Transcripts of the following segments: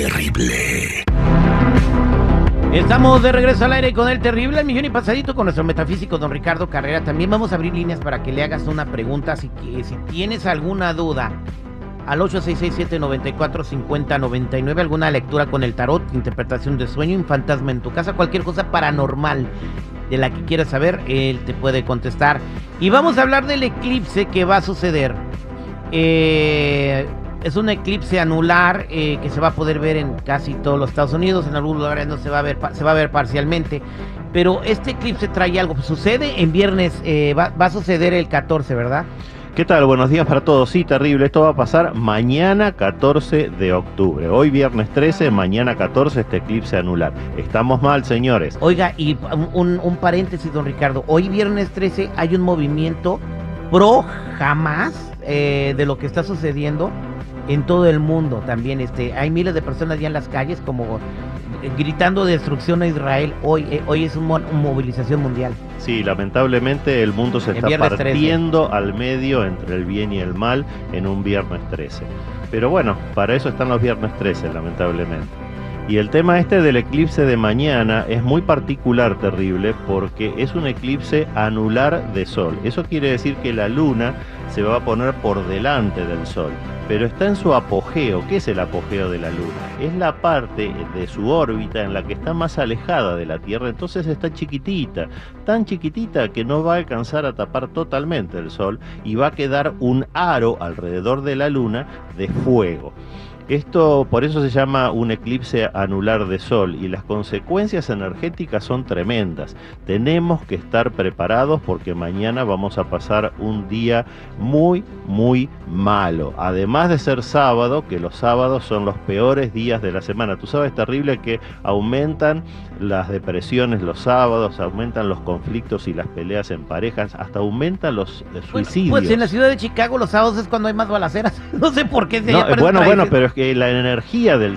terrible. Estamos de regreso al aire con el terrible el millón y pasadito con nuestro metafísico don Ricardo Carrera. También vamos a abrir líneas para que le hagas una pregunta si, si tienes alguna duda al 8667-945099, alguna lectura con el tarot, interpretación de sueño, un fantasma en tu casa, cualquier cosa paranormal de la que quieras saber, él te puede contestar. Y vamos a hablar del eclipse que va a suceder. Eh, es un eclipse anular eh, que se va a poder ver en casi todos los Estados Unidos, en algunos lugares no se va a ver, se va a ver parcialmente. Pero este eclipse trae algo, sucede en viernes, eh, va, va a suceder el 14, ¿verdad? ¿Qué tal? Buenos días para todos. Sí, terrible. Esto va a pasar mañana 14 de octubre. Hoy viernes 13, mañana 14 este eclipse anular. Estamos mal, señores. Oiga, y un, un paréntesis, don Ricardo. Hoy viernes 13 hay un movimiento pro jamás eh, de lo que está sucediendo en todo el mundo también. Este, hay miles de personas ya en las calles como gritando destrucción a Israel. Hoy, eh, hoy es una movilización mundial. Sí, lamentablemente el mundo se está partiendo al medio entre el bien y el mal en un viernes 13. Pero bueno, para eso están los viernes 13, lamentablemente. Y el tema este del eclipse de mañana es muy particular, terrible, porque es un eclipse anular de sol. Eso quiere decir que la luna se va a poner por delante del sol, pero está en su apogeo. ¿Qué es el apogeo de la luna? Es la parte de su órbita en la que está más alejada de la Tierra, entonces está chiquitita, tan chiquitita que no va a alcanzar a tapar totalmente el sol y va a quedar un aro alrededor de la luna de fuego. Esto por eso se llama un eclipse anular de sol y las consecuencias energéticas son tremendas. Tenemos que estar preparados porque mañana vamos a pasar un día muy, muy malo. Además de ser sábado, que los sábados son los peores días de la semana. Tú sabes, terrible que aumentan las depresiones los sábados, aumentan los conflictos y las peleas en parejas, hasta aumentan los suicidios. Pues, en la ciudad de Chicago los sábados es cuando hay más balaceras. no sé por qué. no, bueno, bueno, pero es que la energía del,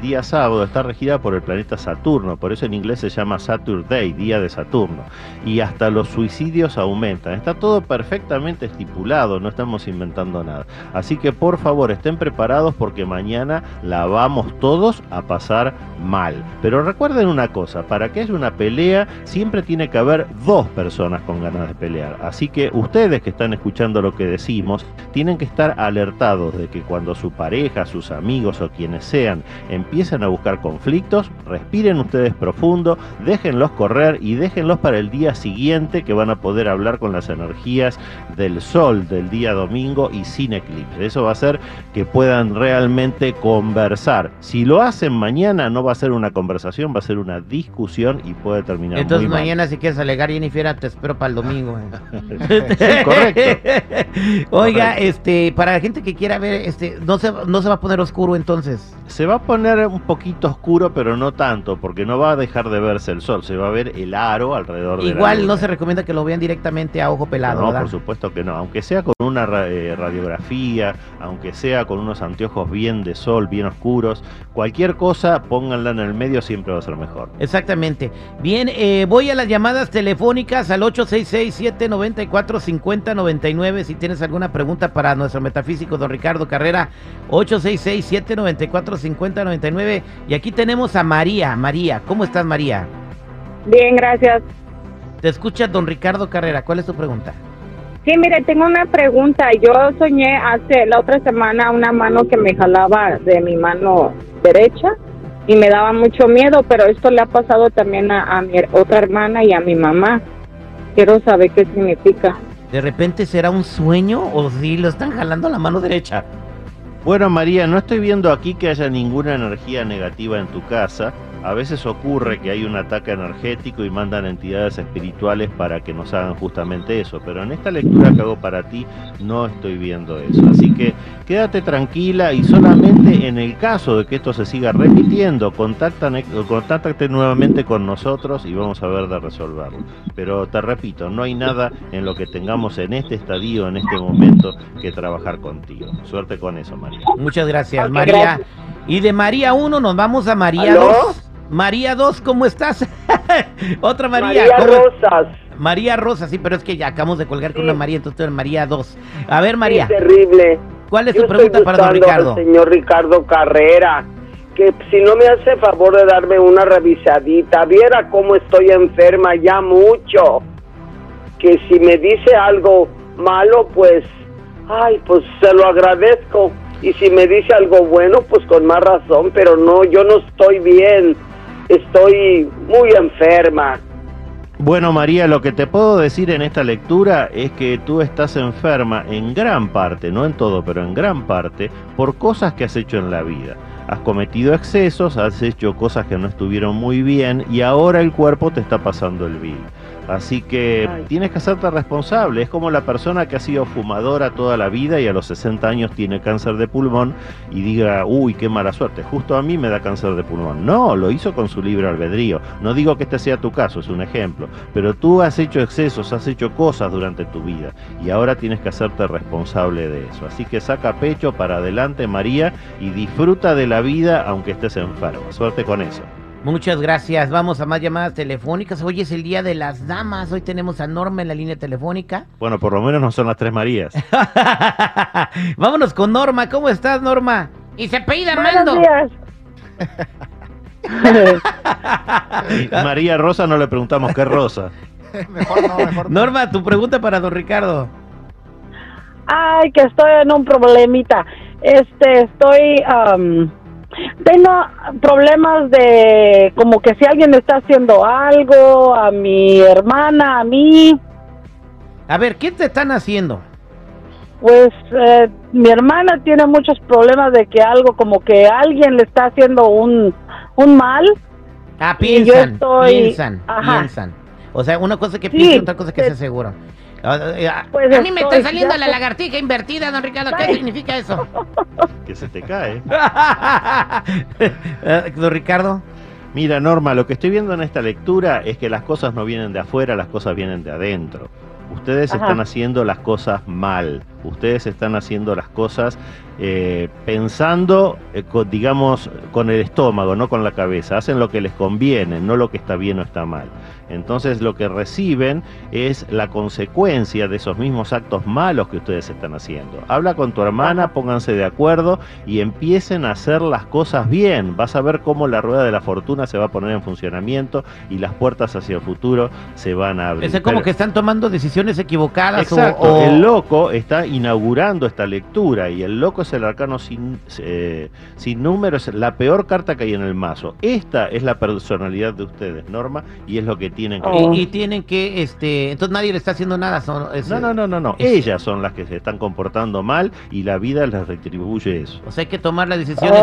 día sábado está regida por el planeta Saturno, por eso en inglés se llama Saturday, día de Saturno, y hasta los suicidios aumentan. Está todo perfectamente estipulado, no estamos inventando nada. Así que por favor estén preparados porque mañana la vamos todos a pasar mal. Pero recuerden una cosa, para que haya una pelea siempre tiene que haber dos personas con ganas de pelear. Así que ustedes que están escuchando lo que decimos, tienen que estar alertados de que cuando su pareja, sus amigos o quienes sean empiezan a buscar conflictos, respiren ustedes profundo, déjenlos correr y déjenlos para el día siguiente que van a poder hablar con las energías del sol del día domingo y sin eclipse. Eso va a hacer que puedan realmente conversar. Si lo hacen mañana no va a ser una conversación, va a ser una discusión y puede terminar Entonces muy mañana si quieres alegar Jennifer te espero para el domingo. sí, correcto. Oiga, este para la gente que quiera ver este no se no se va a poner oscuro entonces? Se va a poner un poquito oscuro, pero no tanto, porque no va a dejar de verse el sol, se va a ver el aro alrededor de Igual no se recomienda que lo vean directamente a ojo pelado. No, por supuesto que no, aunque sea con una eh, radiografía, aunque sea con unos anteojos bien de sol, bien oscuros, cualquier cosa, pónganla en el medio, siempre va a ser mejor. Exactamente. Bien, eh, voy a las llamadas telefónicas al 866-794-5099. Si tienes alguna pregunta para nuestro metafísico, don Ricardo Carrera, 866 794-5099. Y aquí tenemos a María. María, ¿cómo estás, María? Bien, gracias. Te escucha don Ricardo Carrera. ¿Cuál es tu pregunta? Sí, mire, tengo una pregunta. Yo soñé hace la otra semana una mano que me jalaba de mi mano derecha y me daba mucho miedo, pero esto le ha pasado también a, a mi otra hermana y a mi mamá. Quiero saber qué significa. ¿De repente será un sueño o si lo están jalando la mano derecha? Bueno, María, no estoy viendo aquí que haya ninguna energía negativa en tu casa. A veces ocurre que hay un ataque energético y mandan entidades espirituales para que nos hagan justamente eso, pero en esta lectura que hago para ti no estoy viendo eso. Así que quédate tranquila y solamente en el caso de que esto se siga repitiendo, contáctate nuevamente con nosotros y vamos a ver de resolverlo. Pero te repito, no hay nada en lo que tengamos en este estadio, en este momento, que trabajar contigo. Suerte con eso, María. Muchas gracias, María. Y de María 1 nos vamos a María 2. María 2, ¿cómo estás? Otra María. María Rosas. María Rosa, sí, pero es que ya acabamos de colgar con una María, entonces María 2. A ver, María. terrible. ¿Cuál es tu pregunta para don Ricardo? señor Ricardo Carrera, que si no me hace favor de darme una revisadita, viera cómo estoy enferma ya mucho. Que si me dice algo malo, pues, ay, pues se lo agradezco. Y si me dice algo bueno, pues con más razón, pero no, yo no estoy bien. Estoy muy enferma. Bueno, María, lo que te puedo decir en esta lectura es que tú estás enferma en gran parte, no en todo, pero en gran parte, por cosas que has hecho en la vida. Has cometido excesos, has hecho cosas que no estuvieron muy bien y ahora el cuerpo te está pasando el bill. Así que tienes que hacerte responsable. Es como la persona que ha sido fumadora toda la vida y a los 60 años tiene cáncer de pulmón y diga, uy, qué mala suerte, justo a mí me da cáncer de pulmón. No, lo hizo con su libre albedrío. No digo que este sea tu caso, es un ejemplo. Pero tú has hecho excesos, has hecho cosas durante tu vida y ahora tienes que hacerte responsable de eso. Así que saca pecho para adelante, María, y disfruta de la vida aunque estés enfermo. Suerte con eso. Muchas gracias. Vamos a más llamadas telefónicas. Hoy es el día de las damas. Hoy tenemos a Norma en la línea telefónica. Bueno, por lo menos no son las tres Marías. Vámonos con Norma. ¿Cómo estás, Norma? Y se peida Mando. María Rosa no le preguntamos qué Rosa. mejor no, mejor no. Norma, tu pregunta para don Ricardo. Ay, que estoy en un problemita. Este, estoy tengo problemas de como que si alguien está haciendo algo a mi hermana, a mí. A ver, ¿qué te están haciendo? Pues eh, mi hermana tiene muchos problemas de que algo como que alguien le está haciendo un, un mal. Ah, piensan, piensan, piensan. O sea, una cosa que piensan, otra cosa que se asegura. Pues a mí me está saliendo la lagartija invertida, don Ricardo. ¿Qué significa eso? Que se te cae. Don Ricardo. Mira, Norma, lo que estoy viendo en esta lectura es que las cosas no vienen de afuera, las cosas vienen de adentro. Ustedes están haciendo las cosas mal. Ustedes están haciendo las cosas eh, pensando, eh, digamos, con el estómago, no con la cabeza. Hacen lo que les conviene, no lo que está bien o está mal. Entonces lo que reciben es la consecuencia de esos mismos actos malos que ustedes están haciendo. Habla con tu hermana, pónganse de acuerdo y empiecen a hacer las cosas bien. Vas a ver cómo la rueda de la fortuna se va a poner en funcionamiento y las puertas hacia el futuro se van a abrir. Es como que están tomando decisiones equivocadas. Exacto. El loco está inaugurando esta lectura y el loco es el arcano sin, eh, sin números, la peor carta que hay en el mazo. Esta es la personalidad de ustedes, Norma, y es lo que tienen que... Oh. Y, tienen que, este, entonces nadie le está haciendo nada. Son, no, no, no, no, no. Ellas son las que se están comportando mal y la vida les retribuye eso. O sea, hay que tomar las decisiones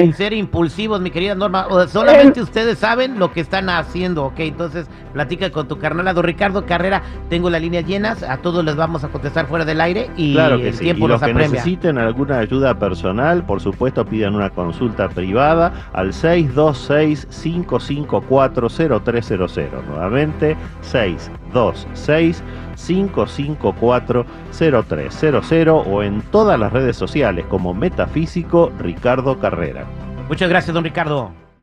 sin, ser impulsivos, mi querida Norma. O solamente ustedes saben lo que están haciendo, ¿ok? Entonces, platica con tu carnalado Ricardo Carrera. Tengo las líneas llenas, a todos les vamos a contestar fuera del aire y claro que el tiempo y los que necesiten alguna ayuda personal, por supuesto, pidan una consulta privada al 626 554 0300 Nuevamente, 626 554 0300 o en todas las redes sociales como Metafísico Ricardo Carrera. Muchas gracias, don Ricardo.